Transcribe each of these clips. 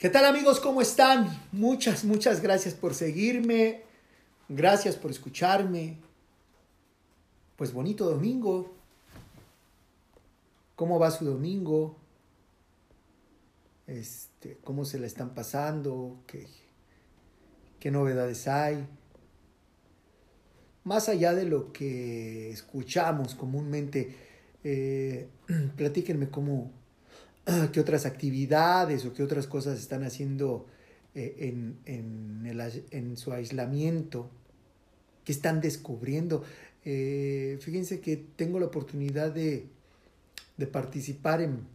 ¿Qué tal amigos? ¿Cómo están? Muchas, muchas gracias por seguirme. Gracias por escucharme. Pues bonito domingo. ¿Cómo va su domingo? Este, ¿Cómo se la están pasando? ¿Qué, qué novedades hay? Más allá de lo que escuchamos comúnmente, eh, platíquenme cómo, qué otras actividades o qué otras cosas están haciendo eh, en, en, el, en, su aislamiento, qué están descubriendo. Eh, fíjense que tengo la oportunidad de, de participar en,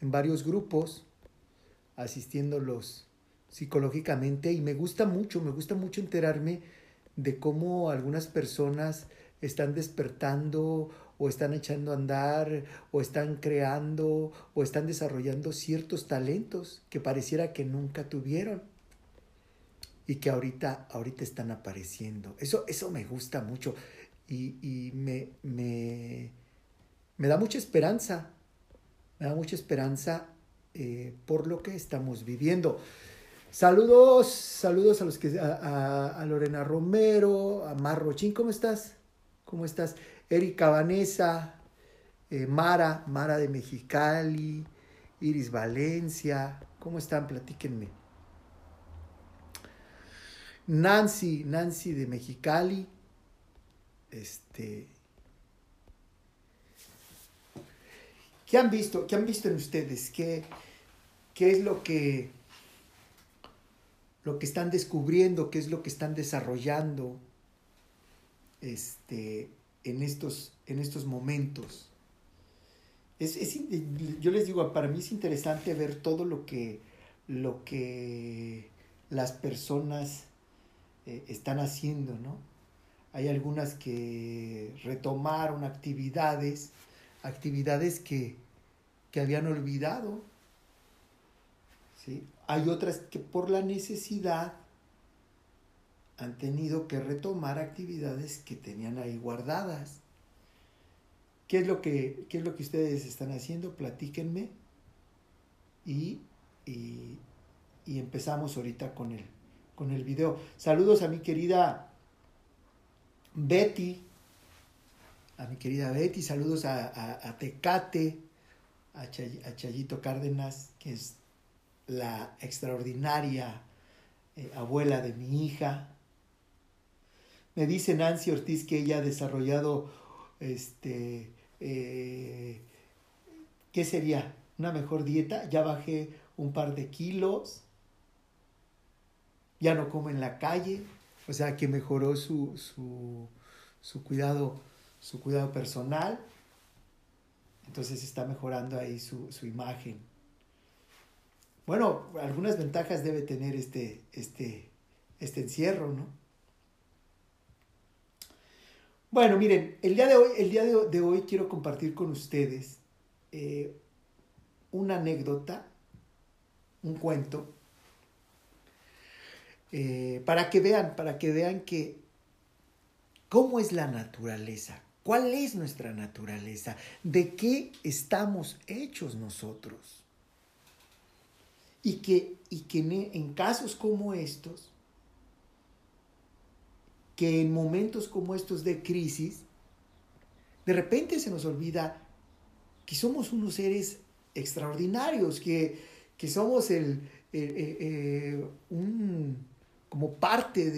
en, varios grupos, asistiéndolos psicológicamente y me gusta mucho, me gusta mucho enterarme de cómo algunas personas están despertando o están echando a andar, o están creando, o están desarrollando ciertos talentos que pareciera que nunca tuvieron y que ahorita, ahorita están apareciendo. Eso, eso me gusta mucho y, y me, me, me, da mucha esperanza, me da mucha esperanza eh, por lo que estamos viviendo. Saludos, saludos a los que a, a, Lorena Romero, a Mar Rochín, ¿cómo estás? ¿Cómo estás? Erika Vanessa, eh, Mara, Mara de Mexicali, Iris Valencia, ¿cómo están? Platíquenme. Nancy, Nancy de Mexicali, este, ¿Qué han visto? ¿Qué han visto en ustedes? ¿Qué, qué es lo que, lo que están descubriendo? ¿Qué es lo que están desarrollando? Este, en estos, en estos momentos. Es, es, yo les digo, para mí es interesante ver todo lo que, lo que las personas eh, están haciendo, ¿no? Hay algunas que retomaron actividades, actividades que, que habían olvidado. ¿sí? Hay otras que por la necesidad han tenido que retomar actividades que tenían ahí guardadas. ¿Qué es lo que, es lo que ustedes están haciendo? Platíquenme y, y, empezamos ahorita con el, con el video. Saludos a mi querida Betty, a mi querida Betty, saludos a, Tecate, a, Chayito Cárdenas, que es la extraordinaria eh, abuela de mi hija, me dice Nancy Ortiz que ella ha desarrollado, este, eh, ¿qué sería? Una mejor dieta. Ya bajé un par de kilos. Ya no como en la calle. O sea que mejoró su, su, cuidado, su cuidado personal. Entonces está mejorando ahí su, su imagen. Bueno, algunas ventajas debe tener este, este, este encierro, ¿no? Bueno, miren, el día de hoy, el día de, hoy quiero compartir con ustedes eh, una anécdota, un cuento, eh, para que vean, para que vean que cómo es la naturaleza, cuál es nuestra naturaleza, de qué estamos hechos nosotros. Y que, y que en casos como estos, que en momentos como estos de crisis, de repente se nos olvida que somos unos seres extraordinarios, que, somos el, eh, un, como parte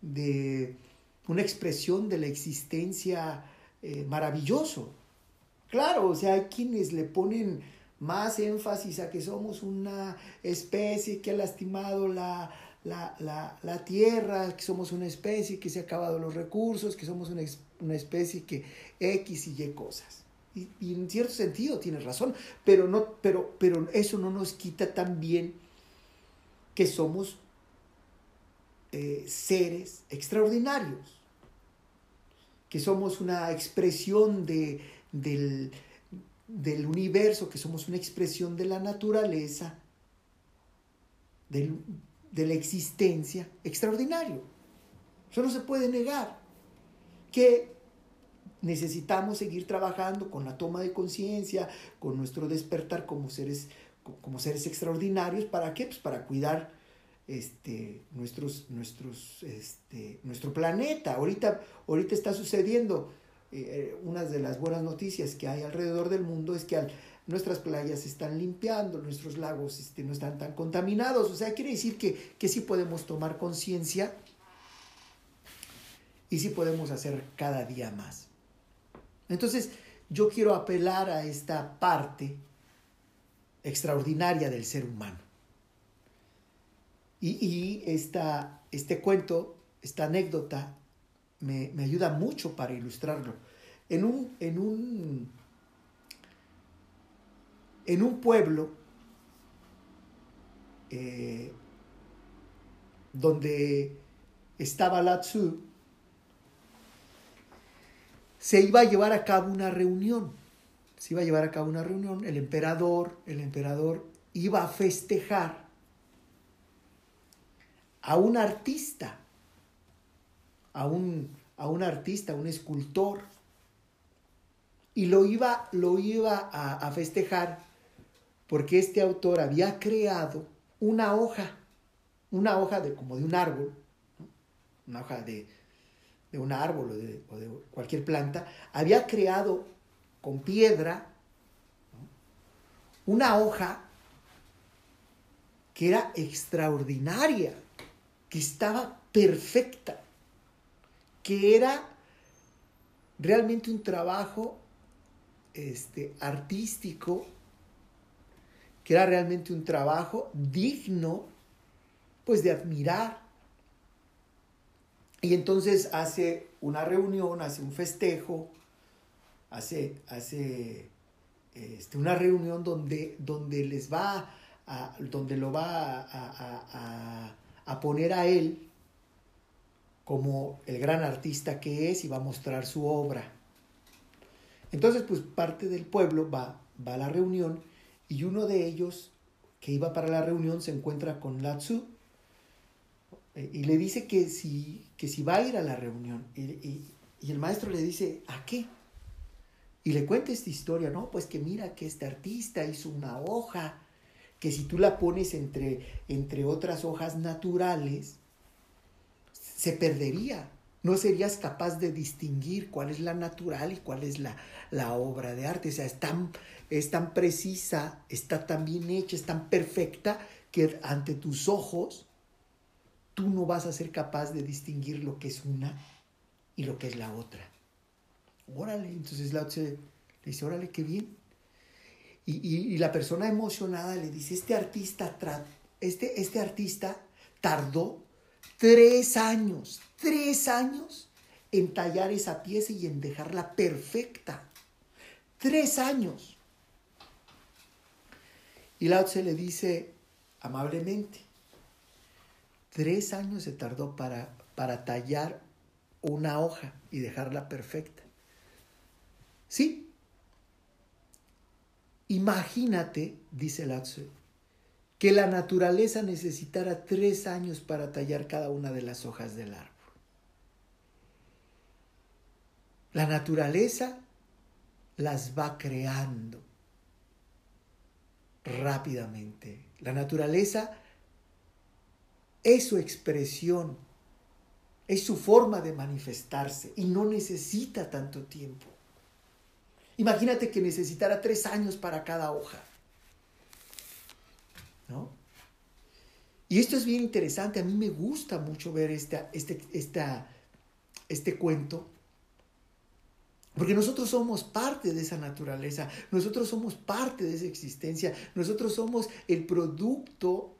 de, una expresión de la existencia eh, maravilloso. Claro, o sea, hay quienes le ponen más énfasis a que somos una especie que ha lastimado la, la, tierra, que somos una especie que se ha acabado los recursos, que somos una, especie que X y Y cosas. Y, en cierto sentido tienes razón, pero, no, pero, pero eso no nos quita también que somos eh, seres extraordinarios, que somos una expresión de, del, del universo, que somos una expresión de la naturaleza, de la existencia extraordinario. Eso no se puede negar. Que necesitamos seguir trabajando con la toma de conciencia, con nuestro despertar como seres, extraordinarios, ¿para qué? Pues para cuidar este, este, nuestro planeta. Ahorita está sucediendo, eh, una de las buenas noticias que hay alrededor del mundo es que nuestras playas se están limpiando, nuestros lagos este, no están tan contaminados. O sea, quiere decir que, que sí podemos tomar conciencia y sí podemos hacer cada día más. Entonces, yo quiero apelar a esta parte extraordinaria del ser humano. Y, este cuento, esta anécdota, me, ayuda mucho para ilustrarlo. En un, en un, en un pueblo eh, donde estaba la Tzu, se iba a llevar a cabo una reunión. Se iba a llevar a cabo una reunión. El emperador, el emperador iba a festejar a un artista, a un, a un artista, un escultor. Y lo iba, lo iba a, festejar porque este autor había creado una hoja, una hoja de, como de un árbol, una hoja de, de un árbol o de, cualquier planta, había creado con piedra una hoja que era extraordinaria, que estaba perfecta, que era realmente un trabajo este, artístico, que era realmente un trabajo digno pues de admirar. Y entonces hace una reunión, hace un festejo, hace, hace este, una reunión donde, donde les va a, donde lo va a, a, poner a él como el gran artista que es y va a mostrar su obra. Entonces, pues parte del pueblo va, va a la reunión y uno de ellos que iba para la reunión se encuentra con Latsu eh, y le dice que si, que si va a ir a la reunión. Y, el maestro le dice, ¿a qué? Y le cuenta esta historia, ¿no? Pues que mira que este artista hizo una hoja, que si tú la pones entre, entre otras hojas naturales, se perdería. No serías capaz de distinguir cuál es la natural y cuál es la, la obra de arte. O sea, es tan, es tan precisa, está tan bien hecha, es tan perfecta que ante tus ojos tú no vas a ser capaz de distinguir lo que es una y lo que es la otra. Órale, entonces la le dice, órale, qué bien. Y, la persona emocionada le dice, este artista, este, este artista tardó tres años, tres años en tallar esa pieza y en dejarla perfecta. Tres años. Y Lao Tse le dice amablemente, Tres años se tardó para, para tallar una hoja y dejarla perfecta. ¿Sí? Imagínate, dice Latsu, que la naturaleza necesitara tres años para tallar cada una de las hojas del árbol. La naturaleza las va creando rápidamente. La naturaleza es su expresión, es su forma de manifestarse y no necesita tanto tiempo. Imagínate que necesitara tres años para cada hoja. Y esto es bien interesante, a mí me gusta mucho ver esta, este, este cuento, porque nosotros somos parte de esa naturaleza, nosotros somos parte de esa existencia, nosotros somos el producto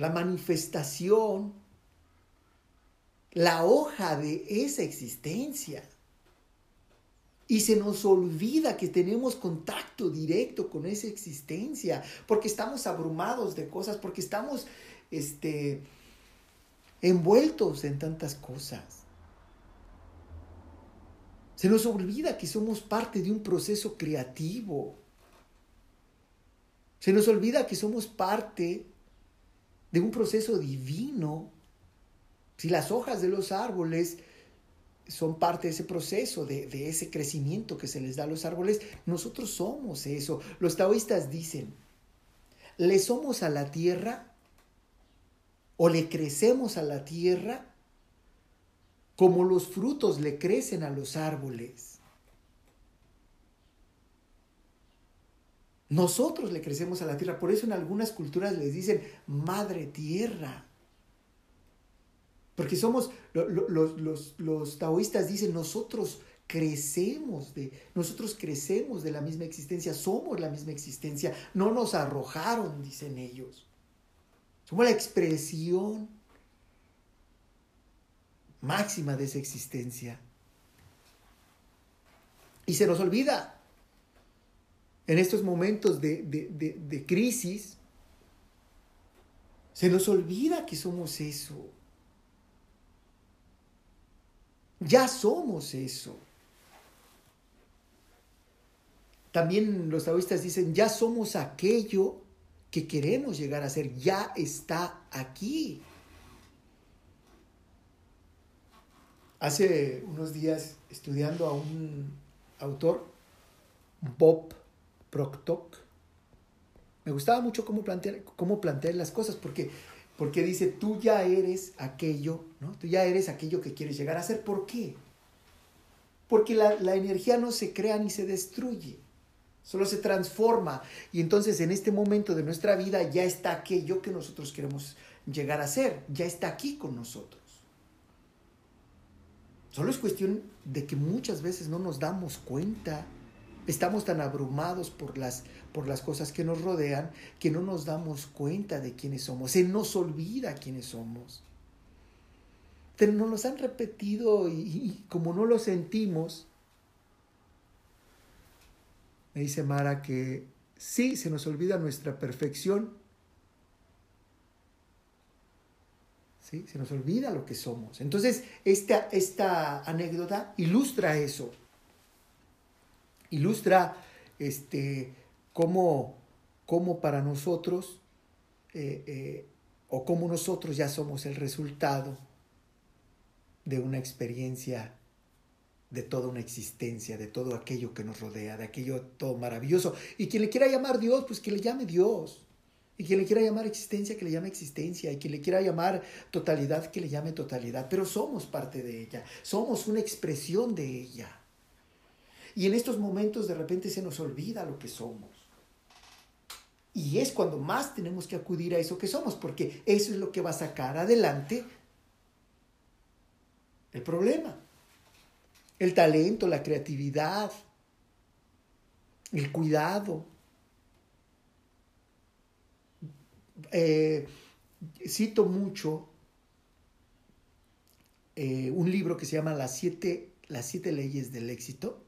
la manifestación, la hoja de esa existencia. Y se nos olvida que tenemos contacto directo con esa existencia, porque estamos abrumados de cosas, porque estamos este, envueltos en tantas cosas. Se nos olvida que somos parte de un proceso creativo. Se nos olvida que somos parte de un proceso divino. Si las hojas de los árboles son parte de ese proceso, de, ese crecimiento que se les da a los árboles. Nosotros somos eso. Los taoístas dicen, le somos a la tierra o le crecemos a la tierra como los frutos le crecen a los árboles. Nosotros le crecemos a la tierra, por eso en algunas culturas les dicen madre tierra. Porque somos, los, taoístas dicen, nosotros crecemos de, nosotros crecemos de la misma existencia, somos la misma existencia, no nos arrojaron, dicen ellos. Somos la expresión máxima de esa existencia. Y se nos olvida en estos momentos de, de crisis, se nos olvida que somos eso. Ya somos eso. También los taoístas dicen, ya somos aquello que queremos llegar a ser, ya está aquí. Hace unos días, estudiando a un autor, Bob Proctor, me gustaba mucho cómo cómo plantear las cosas, porque porque dice, tú ya eres aquello, ¿no? Tú ya eres aquello que quieres llegar a ser. ¿Por qué? Porque la, energía no se crea ni se destruye, solo se transforma. Y entonces en este momento de nuestra vida ya está aquello que nosotros queremos llegar a ser, ya está aquí con nosotros. Solo es cuestión de que muchas veces no nos damos cuenta Estamos tan abrumados por las, por las cosas que nos rodean que no nos damos cuenta de quiénes somos. Se nos olvida quiénes somos. Pero nos los han repetido y, como no lo sentimos, me dice Mara que sí, se nos olvida nuestra perfección. ¿Sí? Se nos olvida lo que somos. Entonces, esta, esta anécdota ilustra eso ilustra este, cómo, cómo para nosotros, eh, eh, o cómo nosotros ya somos el resultado de una experiencia, de toda una existencia, de todo aquello que nos rodea, de aquello todo maravilloso. Y quien le quiera llamar Dios, pues que le llame Dios. Y quien le quiera llamar existencia, que le llame existencia. Y quien le quiera llamar totalidad, que le llame totalidad. Pero somos parte de ella. Somos una expresión de ella. Y en estos momentos de repente se nos olvida lo que somos. Y es cuando más tenemos que acudir a eso que somos, porque eso es lo que va a sacar adelante el problema. El talento, la creatividad, el cuidado. Eh, cito mucho eh, un libro que se llama Las siete, las siete leyes del éxito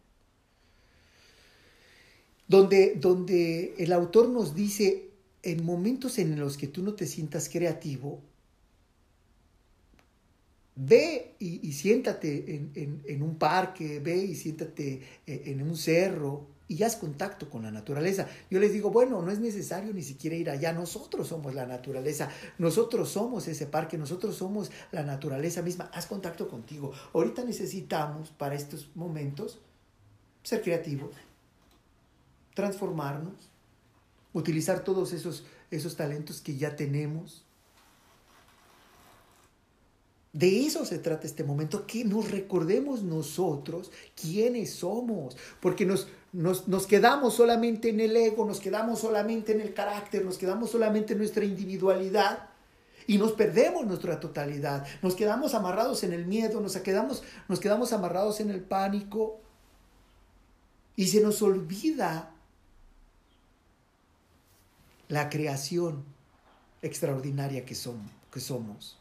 donde, el autor nos dice, en momentos en los que tú no te sientas creativo, ve y, siéntate en, un parque, ve y siéntate eh, en un cerro y haz contacto con la naturaleza. Yo les digo, bueno, no es necesario ni siquiera ir allá, nosotros somos la naturaleza, nosotros somos ese parque, nosotros somos la naturaleza misma, haz contacto contigo. Ahorita necesitamos para estos momentos ser creativos, transformarnos, utilizar todos esos, esos talentos que ya tenemos. De eso se trata este momento, que nos recordemos nosotros quiénes somos, porque nos, nos, nos, quedamos solamente en el ego, nos quedamos solamente en el carácter, nos quedamos solamente en nuestra individualidad y nos perdemos nuestra totalidad, nos quedamos amarrados en el miedo, nos quedamos, nos quedamos amarrados en el pánico y se nos olvida la creación extraordinaria que somos,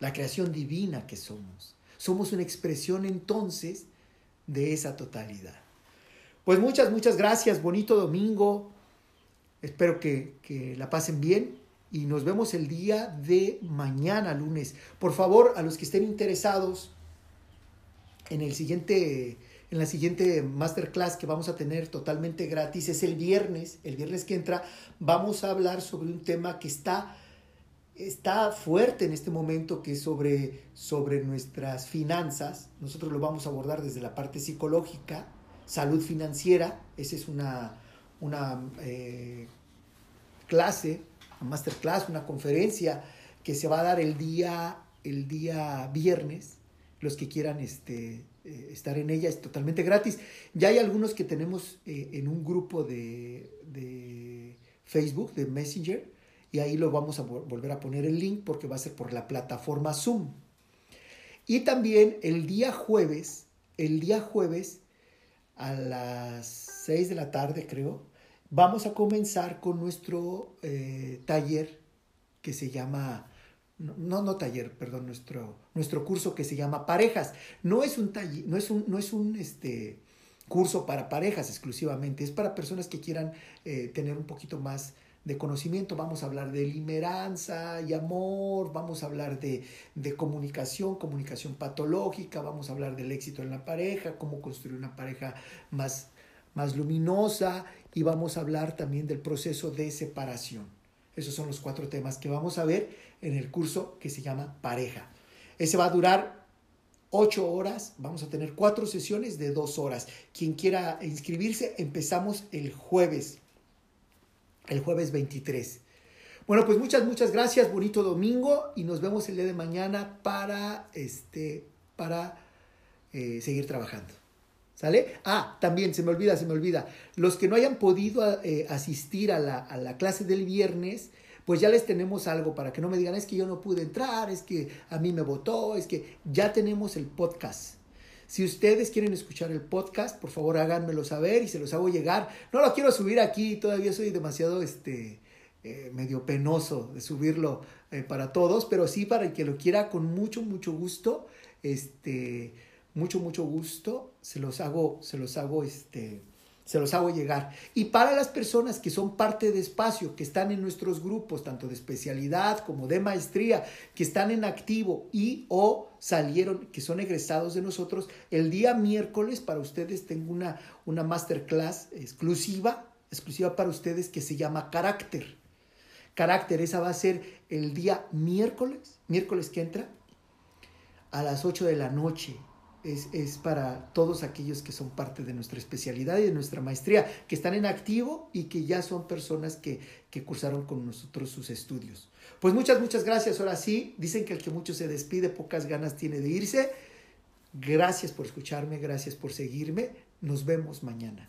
la creación divina que somos. Somos una expresión entonces de esa totalidad. Pues muchas, muchas gracias, bonito domingo. Espero que, que la pasen bien y nos vemos el día de mañana, lunes. Por favor, a los que estén interesados en el siguiente en la siguiente masterclass que vamos a tener totalmente gratis. Es el viernes, el viernes que entra, vamos a hablar sobre un tema que está está fuerte en este momento, que es sobre, sobre nuestras finanzas. Nosotros lo vamos a abordar desde la parte psicológica, salud financiera. Esa es una, una eh, clase, una masterclass, una conferencia que se va a dar el día, el día viernes. Los que quieran este, eh, estar en ella es totalmente gratis. Ya hay algunos que tenemos eh, en un grupo de, de, Facebook, de Messenger, y ahí lo vamos a volver a poner el link porque va a ser por la plataforma Zoom. Y también el día jueves, el día jueves a las 6 de la tarde creo, vamos a comenzar con nuestro eh, taller que se llama no, no taller, perdón, nuestro, nuestro curso que se llama Parejas. No es un taller, no es un, no es un este, curso para parejas exclusivamente, es para personas que quieran eh, tener un poquito más de conocimiento. Vamos a hablar de limeranza y amor, vamos a hablar de, de comunicación, comunicación patológica, vamos a hablar del éxito en la pareja, cómo construir una pareja más, más luminosa y vamos a hablar también del proceso de separación. Esos son los cuatro temas que vamos a ver en el curso que se llama Pareja. Ese va a durar ocho horas, vamos a tener cuatro sesiones de dos horas. Quien quiera inscribirse, empezamos el jueves, el jueves 23. Bueno, pues muchas, muchas gracias, bonito domingo y nos vemos el día de mañana para, este, para eh, seguir trabajando. ¿Sale? Ah, también se me olvida, se me olvida. Los que no hayan podido eh, asistir a la, a la clase del viernes, pues ya les tenemos algo para que no me digan, es que yo no pude entrar, es que a mí me votó, es que ya tenemos el podcast. Si ustedes quieren escuchar el podcast, por favor háganmelo saber y se los hago llegar. No lo quiero subir aquí, todavía soy demasiado este, eh, medio penoso de subirlo eh, para todos, pero sí para el que lo quiera con mucho, mucho gusto, este, mucho, mucho gusto, se los hago, se los hago, este, se los hago llegar. Y para las personas que son parte de espacio, que están en nuestros grupos, tanto de especialidad como de maestría, que están en activo y o salieron, que son egresados de nosotros, el día miércoles para ustedes tengo una, una masterclass exclusiva, exclusiva para ustedes que se llama Carácter. Carácter, esa va a ser el día miércoles, miércoles que entra, a las 8 de la noche es, para todos aquellos que son parte de nuestra especialidad y de nuestra maestría, que están en activo y que ya son personas que, que cursaron con nosotros sus estudios. Pues muchas, muchas gracias. Ahora sí, dicen que el que mucho se despide, pocas ganas tiene de irse. Gracias por escucharme, gracias por seguirme. Nos vemos mañana.